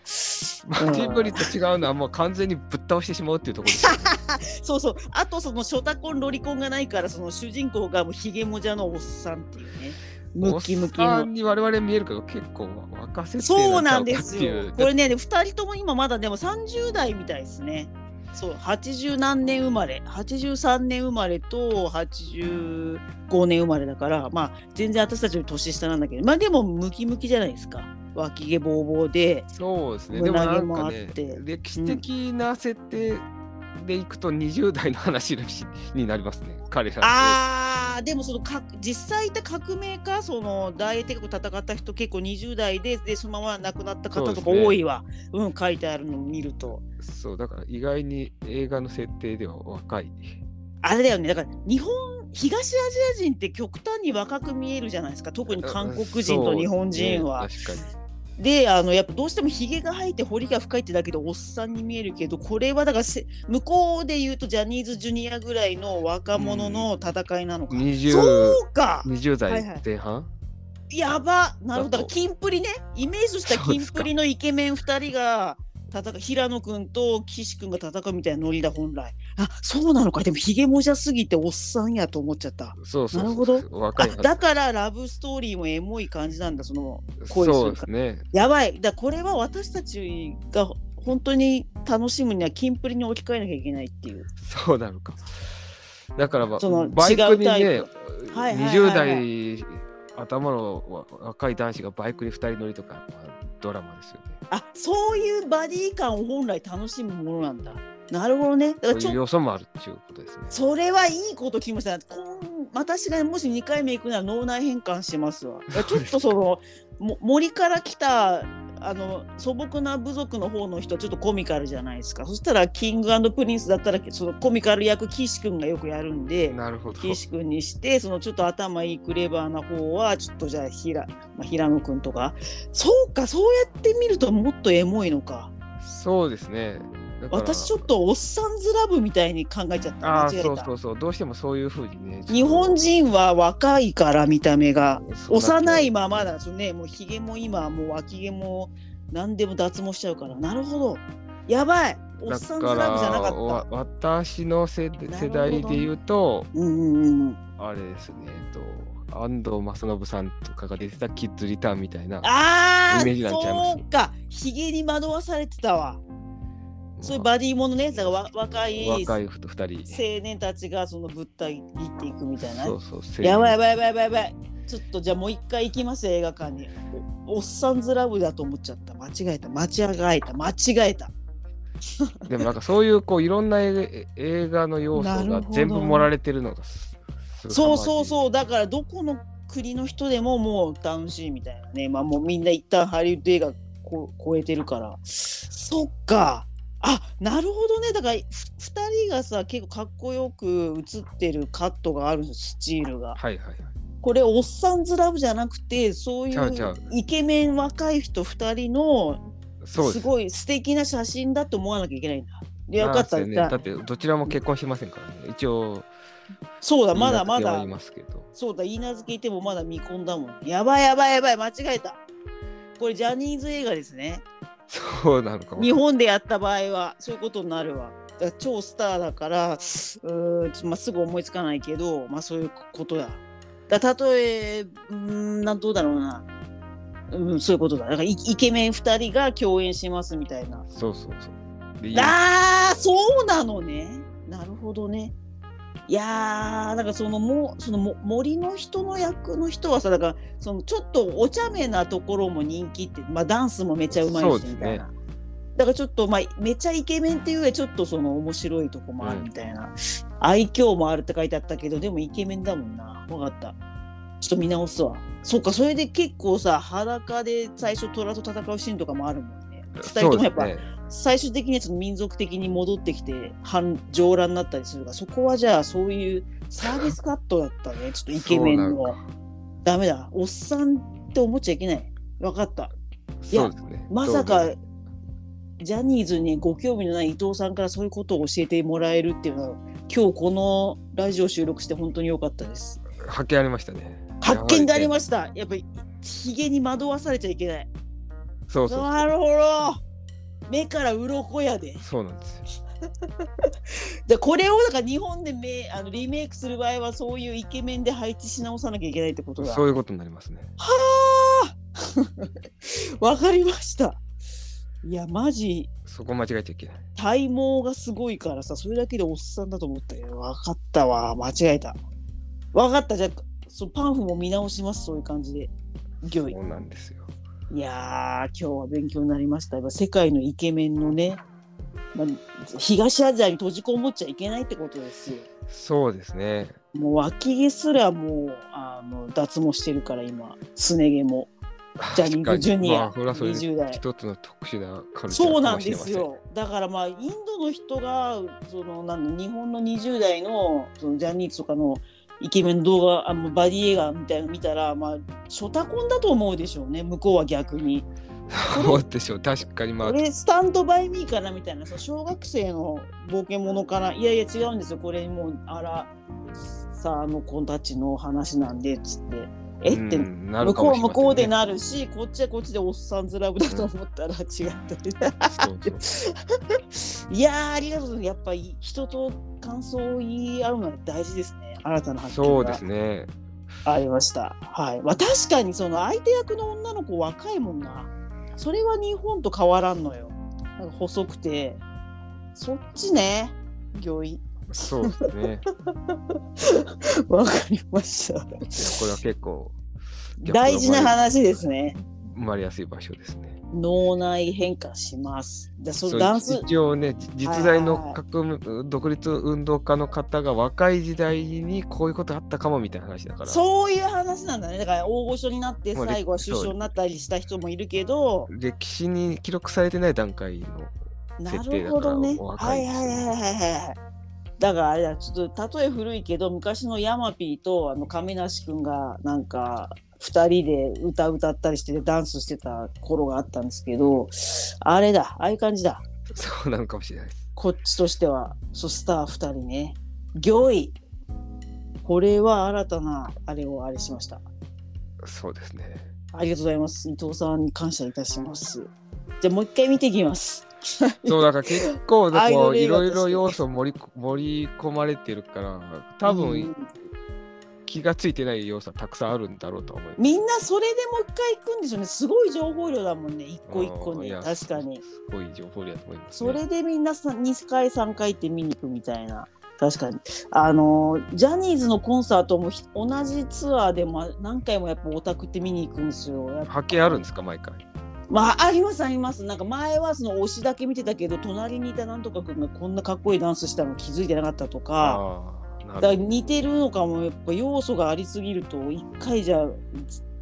まあ、ジブリと違うのはもう完全にぶっ倒してしまうっていうところです、そうそうあとそのショタコンロリコンがないからその主人公がもうヒゲもじゃのおっさんっていうね。ムキムキの。に我々見えるけど結構若せそうなんですよ。これね、2人とも今まだでも30代みたいですね。そう、80何年生まれ、83年生まれと85年生まれだから、まあ全然私たちより年下なんだけど、まあでもムキムキじゃないですか。脇毛ぼうぼうで、そうですね。でもなんかね、歴史的な設定、でいくと20代の話になりますね、彼ら。ああ、でもそのか実際いた革命家、その大英帝国戦った人、結構20代ででそのまま亡くなった方とか多いわ、うね、うん、書いてあるのを見ると。そう、だから意外に映画の設定では若い。あれだよね、だから日本東アジア人って極端に若く見えるじゃないですか特に韓国人と日本人は。ね、確かにであのやっぱどうしてもひげが生えて彫りが深いってだけでおっさんに見えるけどこれはだから向こうで言うとジャニーズジュニアぐらいの若者の戦いなのか、うん、そうか！20代前半、はい。はい、やば！なるほど。キンプリね。イメージしたキンプリのイケメン2人が戦平野君と岸君が戦うみたいなノリだ本来。あそうなのか。でもひげもじゃすぎておっさんやと思っちゃった。そうそうなるほど。若いだからラブストーリーもエモい感じなんだその恋そうですね。やばい。だこれは私たちが本当に楽しむにはキンプリに置き換えなきゃいけないっていう。そうなのか。だから、ま、そのバイクにね、はい、20代頭の若い男子がバイクに2人乗りとかドラマですよねあそういうバディ感を本来楽しむものなんだ。なるほどね。だからちょ要素もあるっていうことですね。それはいいこと聞きました。こん私がもし2回目行くなら脳内変換しますわ。ちょっとそのも森から来たあの素朴な部族の方の人ちょっとコミカルじゃないですか。そしたらキングプリンスだったらそのコミカル役岸君がよくやるんでなるほど。岸君にしてそのちょっと頭いいクレバーな方はちょっとじゃあ平,、まあ、平野君とか。そうかそうやって見るともっとエモいのか。そうですね私ちょっとおっさんずラブみたいに考えちゃった。あそうそうそう。どうしてもそういうふうにね日本人は若いから見た目が幼いままだとねもうひげも今もう脇毛も何でも脱毛しちゃうから。なるほど。やばい。おっさんずラブじゃなかった。私の世世代で言うと、うんうんうん、あれですねえっと安藤正信さんとかが出てたキッズリターンみたいなイメージなんちゃいます、そうか。ひげに惑わされてたわそういうバディものね、だから若い若い人青年たちがその物体切っていくみたいな。そうそうやばいやばいやばいやばいやばい。ちょっとじゃあもう一回行きます映画館にお。おっさんずラブだと思っちゃった。間違えた。間違えた。間違えた。でもなんかそういうこういろんな映画の要素が全部盛られてるのがそうそうそうだからどこの国の人でももう楽しいみたいなねまあもうみんな一旦ハリウッド映画こ超えてるからそっかあなるほどね。だから2人がさ結構かっこよく映ってるカットがあるスチールが。はいはいはい、これおっさんずラブじゃなくてそういうイケメン若い人2人のす。ごい素敵な写真だと思わなきゃいけないんだ。よかった、ね、だってどちらも結婚しませんからね。一応そうだまだまだ。そうだ言い名付けいてもまだ未婚だもん。やばいやばいやばい間違えた。これジャニーズ映画ですね。そうなのか日本でやった場合はそういうことになるわ。超スターだからうまあ、すぐ思いつかないけど、まあ、そういうことだ。だ例えうんなんどうだろうな、うん、そういうことだ。だからイケメン2人が共演しますみたいな。そうそうそう。ああそうなのね。なるほどね。いやー、だからそのもそのも森の人の役の人はさ、だからそのちょっとお茶目なところも人気って、まあ、ダンスもめちゃうまいしみたいな。だからちょっと、まあ、めちゃイケメンっていうよりちょっとその面白いとこもあるみたいな、うん、愛嬌もあるって書いてあったけどでもイケメンだもんな。分かった。ちょっと見直すわ。そっかそれで結構さ裸で最初虎と戦うシーンとかもあるもんね2人ともやっぱ、ね、最終的にはちょっと民族的に戻ってきて反上乱になったりするからそこはじゃあそういうサービスカットだったね。ちょっとイケメンの。ダメだ。おっさんって思っちゃいけない。分かった。いや、ね、まさかジャニーズにご興味のない伊藤さんからそういうことを教えてもらえるっていうのは今日このラジオ収録して本当に良かったです。発見ありましたね。発見がありました。やっぱりひげに惑わされちゃいけないそうそうなるほど。目から鱗やで。そうなんですよ。じゃこれをだから日本でめあのリメイクする場合はそういうイケメンで配置し直さなきゃいけないってことだ。そういうことになりますね。はあ わかりました。いやマジ。そこ間違えちゃいけない。体毛がすごいからさそれだけでおっさんだと思ったけど分かったわ。間違えた。分かった。じゃあそパンフも見直します。そういう感じで。そうなんですよいや今日は勉強になりました。世界のイケメンのね、まあ、東アジアに閉じこもっちゃいけないってことですよ。そうですね。もう脇毛すらもうあの脱毛してるから今すね毛も。ジャニーズジュニア、まあ、20代。一つの特殊なカルチャーそうなんですよ。だからまあインドの人がそのなんの日本の20代のそのジャニーズとかのイケメン動画あのバディ映画みたいなの見たらまあショタコンだと思うでしょうね。向こうは逆に。そうでしょう。確かにまあ。これスタンドバイミーかなみたいな。小学生の冒険者かな。いやいや違うんですよ。これもうあらさあの子たちの話なんでっつって。え？って向こう向こうでなるしこっちはこっちでおっさんずラブだと思ったら違ったり、いやありがとうやっぱり人と感想を言い合うのは大事ですね新たな発見そうですね。ありました。はい、まあ、確かにその相手役の女の子若いもんな。それは日本と変わらんのよ。なんか細くて。そっちね。御意。そうですね。わかりました。これは結構大事な話ですね。生まれやすい場所ですね。脳内変化します。でそのダンス一応ね実在の革命独立運動家の方が若い時代にこういうことあったかもみたいな話だから。そういう話なんだね。だから大御所になって最後は首相になったりした人もいるけど。歴史に記録されてない段階の設定だから、ね、はいはいはいはいはい。だからあれだちょっと例え古いけど昔のヤマピーとあの亀梨君がなんか2人で歌歌ったりしてダンスしてた頃があったんですけどあれだああいう感じだ。そうなのかもしれないです。こっちとしてはそスター2人ね。御意これは新たなあれをあれしました。そうですね。ありがとうございます。伊藤さんに感謝いたします。じゃあもう一回見ていきます。そうだから結構いろいろ要素盛り盛り込まれてるから多分、うん、気がついてない要素はたくさんあるんだろうと思います。みんなそれでもう一回行くんでしょうね。すごい情報量だもんね。一個一個に。確かに。すごい情報量だと思います、ね、それでみんな2回3回って見に行くみたいな。確かに。あのジャニーズのコンサートも同じツアーでも何回もやっぱオタクって見に行くんですよ。波形あるんですか毎回？まあ、ありますあります。なんか前はその推しだけ見てたけど、隣にいたなんとか君がこんなかっこいいダンスしたの気づいてなかったとか、だから似てるのかも、やっぱ要素がありすぎると、一回じゃ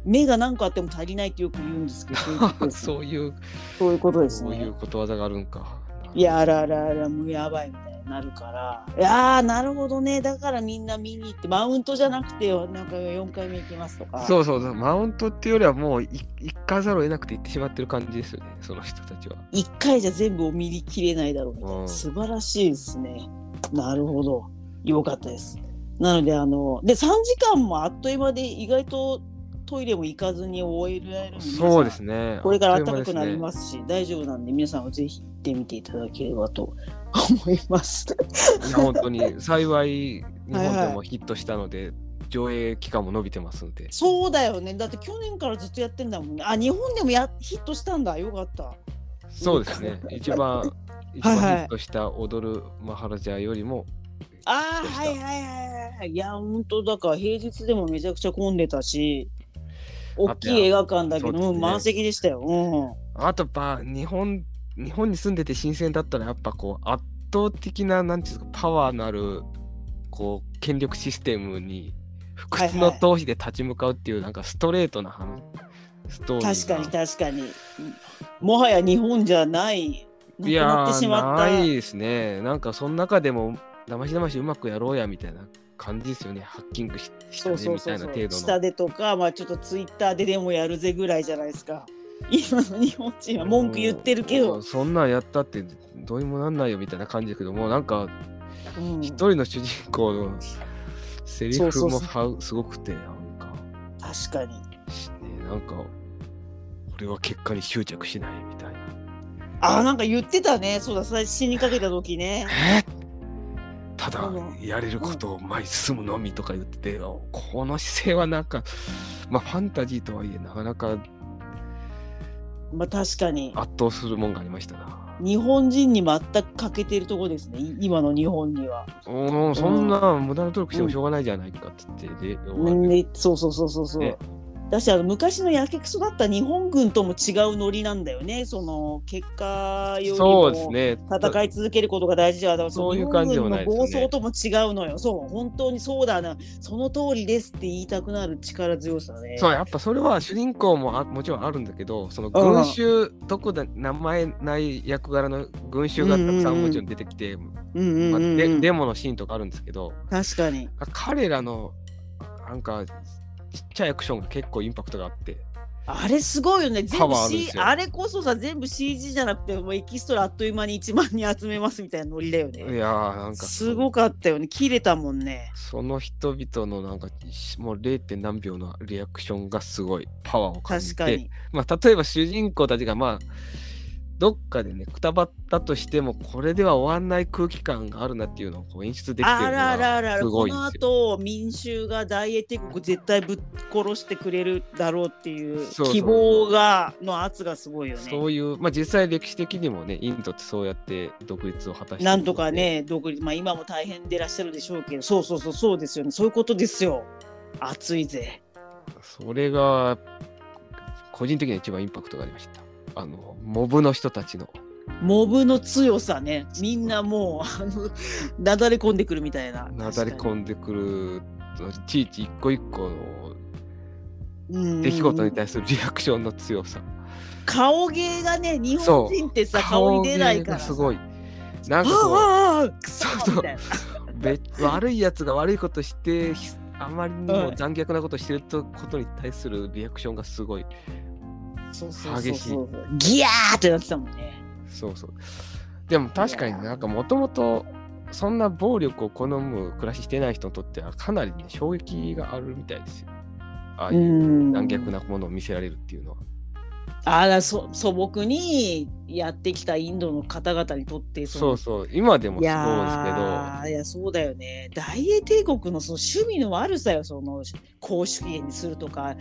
目が何かあっても足りないってよく言うんですけど、そういう、そういうことですね。そういうことわざがあるんか。いや、あらあらあら、もうやばいみたいな。なるからいやなるほどねだからみんな見に行ってマウントじゃなくてなんか4回目行きますとかそうそうマウントっていうよりはもう行かざるを得なくて行ってしまってる感じですよねその人たちは1回じゃ全部を見きれないだろうみたいな、素晴らしいですねなるほどよかったです。なのであので3時間もあっという間で意外とトイレも行かずに終えられるそうですね。これから暖かくなりますし、ね、大丈夫なんで皆さんはぜひ行ってみていただければと思います。いや本当に幸い日本でもヒットしたので、はい。はい上映期間も伸びてますので。そうだよね。だって去年からずっとやってんだもんね。あ日本でもやヒットしたんだ。よかった。そうですね。一番一番ヒットした踊るマハラジャよりもああはいはいはいはいい。や本当だから平日でもめちゃくちゃ混んでたし大きい映画館だけど、ね、満席でしたよ、うん、あとやっぱ日本日本に住んでて新鮮だったらやっぱこう圧倒的ななんていうんですかパワーのあるこう権力システムに不屈の闘志で立ち向かうっていう、はいはい、なんかストレートなストーリー確かに確かに。もはや日本じゃないいやないですね。なんかその中でもだましだましうまくやろうやみたいな感じですよね。ハッキングししたねみたいな程度の。下でとかまあちょっとツイッターででもやるぜぐらいじゃないですか。今の日本人は文句言ってるけど。そんなんやったってどうにもなんないよみたいな感じだけどもなんか一、人の主人公のセリフもすごくてなんか。確かに、ね、なんか俺は結果に執着しないみたいな。あなんか言ってたね。そうだ死にかけた時ね。えただやれることを前に進むのみとか言ってて、うん、この姿勢はなんかまあファンタジーとはいえなかなかまあ確かに。圧倒するもんがありましたな。日本人に全く欠けてるとこですね。今の日本には。うんそんな無駄な努力してもしょうがないじゃないかって言ってで、うん、ね、そうそうそうそうそう、ねだしあの昔のやけくそだった日本軍とも違うノリなんだよね。その結果よりも戦い続けることが大事だ。からそういう感じの暴走とも違うのよ。そう。本当にそうだな。その通りですって言いたくなる力強さね。そうやっぱそれは主人公もあもちろんあるんだけどその群衆どこで名前ない役柄の群衆がたくさんもちろん出てきてデモのシーンとかあるんですけど確かに。彼らのなんかちっちゃいアクションが結構インパクトがあって。あれすごいよね。全部、C、あれこそさ、全部 CG じゃなくて、もうエキストラあっという間に1万人集めますみたいなノリだよね。いやなんかすごかったよね。切れたもんね。その人々のなんか、もう 0. 何秒のリアクションがすごいパワーを感じて。確かに。まあ、例えば主人公たちが、まあ、どっかでねくたばったとしてもこれでは終わんない空気感があるなっていうのをこう演出できてるのがすごいんですよ。この後民衆が大英帝国絶対ぶっ殺してくれるだろうっていう希望がの圧がすごいよね。そういうまあ実際歴史的にもねインドってそうやって独立を果たしてなんとかね独立まあ今も大変でいらっしゃるでしょうけどそうそうそうそうですよねそういうことですよ熱いぜ。それが個人的には一番インパクトがありました。あのモブの人たちの。モブの強さね。みんなもうあのなだれ込んでくるみたいな。なだれ込んでくる。ちいち一個一個の出来事に対するリアクションの強さ。顔芸がね日本人ってさ顔に出ないからすごい。なんかそうそう。悪いやつが悪いことしてあまりにも残虐なことしてることに対するリアクションがすごいそうそう激しい。ギャーってなってたもんね。そうそう。でも確かになんかもともとそんな暴力を好む暮らししてない人にとってはかなり、ね、衝撃があるみたいですよ。ああいう残虐なものを見せられるっていうのは。あらそ素朴にやってきたインドの方々にとってそうそう。今でもそうですけど。いやそうだよね。大英帝国のその趣味の悪さよその公主権にするとか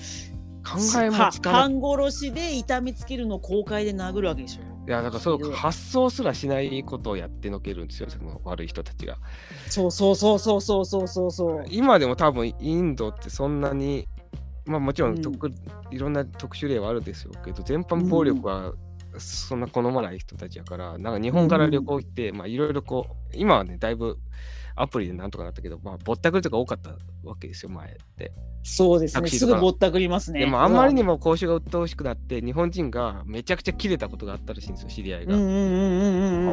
考えもつかない。半殺しで痛みつけるのを公開で殴るわけでしょ。いや、だからそう発想すらしないことをやってのけるんですよ、その悪い人たちが。そうそうそうそうそうそうそうそう。今でも多分インドってそんなに、まあもちろん特、うん、いろんな特殊例はあるでしょうけど、全般暴力はそんな好まない人たちやから、うん、なんか日本から旅行行って、まあいろいろこう、今はね、だいぶアプリでなんとかなったけど、まあ、ぼったくりとか多かったわけですよ、前って。そうですね、すぐぼったくりますね。でも、あんまりにも講習が鬱陶しくなって、日本人がめちゃくちゃ切れたことがあったらしいんですよ、知り合いが。お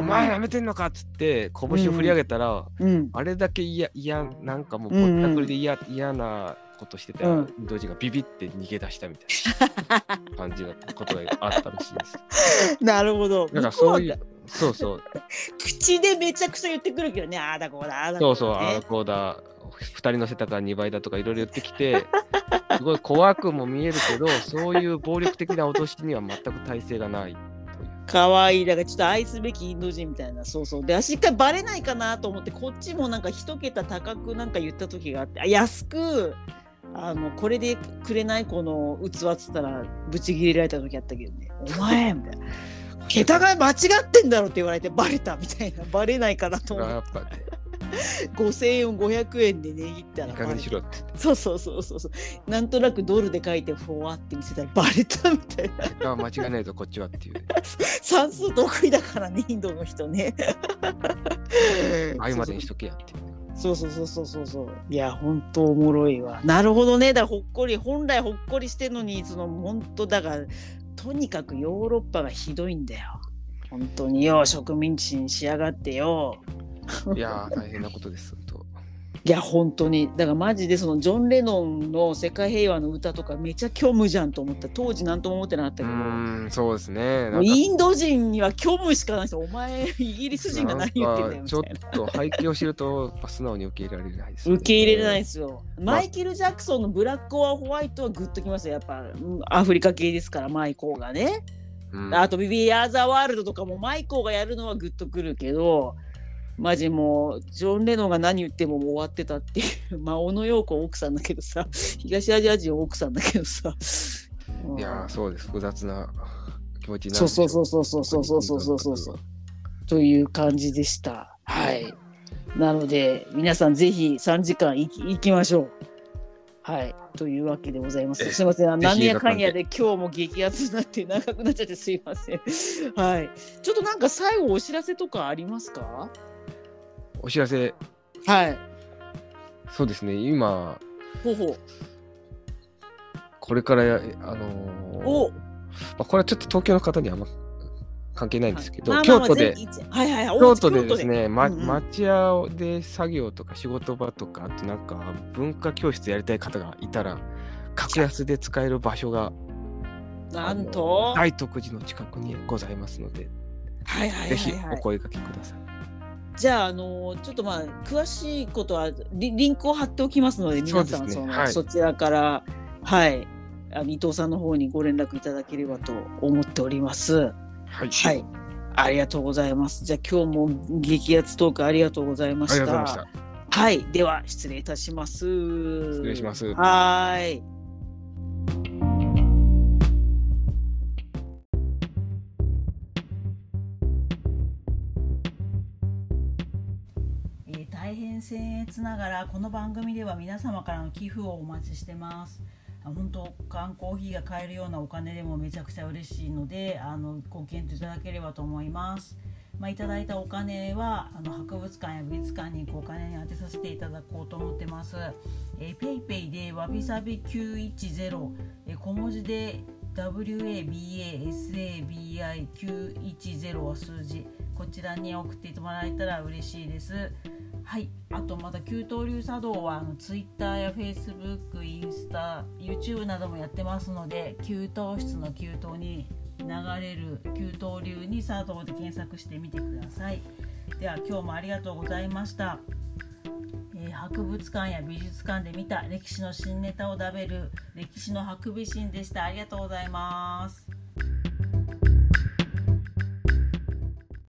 前やめてんのかっつって、拳を振り上げたら、うんうん、あれだけ嫌、なんかもうぼったくりで嫌、嫌なことしてたら、うん、ドジがビビって逃げ出したみたいな感じのことがあったらしいです。なるほど。だからそういう。そうそう。口でめちゃくちゃ言ってくるけどねああだこうだああだこうだ、そうそうああだこうだ。2人乗せたから2倍だとかいろいろ言ってきて すごい怖くも見えるけどそういう暴力的な脅しには全く耐性がないかわいいだからちょっと愛すべきインド人みたいな。そうそう。で私一回バレないかなと思ってこっちもなんか一桁高くなんか言った時があってあ安くあのこれでくれないこの器っつったらブチギレられた時あったけどね「お前」みたいな「桁が間違ってんだろ」って言われてバレたみたいなバレないかなと思って。5000円を500円で値切ったらバレたそうそうそうそうそうなんとなくドルで書いてフォワって見せたらバレたみたいな間違いないぞこっちはっていう、算数得意だからねインドの人ねあいまでにしとけやってそうそうそうそうそうそういや本当おもろいわなるほどねだからほっこり本来ほっこりしてんのにその本当だからとにかくヨーロッパがひどいんだよ本当によ植民地にしやがってよいや大変なことです。いや本当に。だからマジでそのジョン・レノンの世界平和の歌とかめちゃ虚無じゃんと思った。当時なんとも思ってなかったけど。うんそうですね。インド人には虚無しかない人お前イギリス人が何言ってんだよちょっと背景を知ると素直に受け入れられないです、ね、受け入れないですよ。マイケル・ジャクソンの「ブラック・オア・ホワイト」はグッときますよ。やっぱアフリカ系ですからマイコーがね、うん、あと「ビビアーザ・ワールド」とかもマイコーがやるのはグッとくるけどマジもうジョン・レノンが何言ってももう終わってたっていう。まあ小野陽子奥さんだけどさ。東アジア人奥さんだけどさ。いやそうです。複雑な気持ちになるそうそうそうそうそうそうそうそうそうそうという感じでしたはいなので皆さんぜひ3時間いき行きましょうはいというわけでございますすいません何やかんやで今日も激アツになって長くなっちゃってすいませんはいちょっとなんか最後お知らせとかありますかお知らせ。はい。そうですね、今、ほうほう。これから、あのー、お。まあ、これはちょっと東京の方にはあんま関係ないんですけど、はい、京都で、はいはいはい、京都でですね、ま、町屋で作業とか仕事場とか、あとなんか文化教室やりたい方がいたら、格安で使える場所が、なんと。大徳寺の近くにございますので、はいはいはいはい、ぜひお声掛けください。じゃあ、あのちょっとまあ詳しいことはリリンクを貼っておきますので皆さんそ、ね,、の、はい、そちらからはいあの伊藤さんの方にご連絡いただければと思っております。はい、はい、ありがとうございます。じゃあ今日も激アツトークありがとうございました。はい、では失礼いたします。失礼します。はい。僭越ながらこの番組では皆様からの寄付をお待ちしてます。本当缶コーヒーが買えるようなお金でもめちゃくちゃ嬉しいのであのご検討いただければと思います。まあ、いただいたお金はあの博物館や美術館に行くお金に充てさせていただこうと思ってます。えー、ペイペイでわびさび910、えー、小文字で WABASABI910 は数字。こちらに送ってもらえたら嬉しいです。はい。あとまた給湯流茶道はあの Twitter や Facebook インスタ YouTube などもやってますので給湯室の給湯に流れる給湯流に茶道で検索してみてください。では今日もありがとうございました。えー、博物館や美術館で見た歴史の新ネタを食べる歴史のハクビシンでした。ありがとうございます。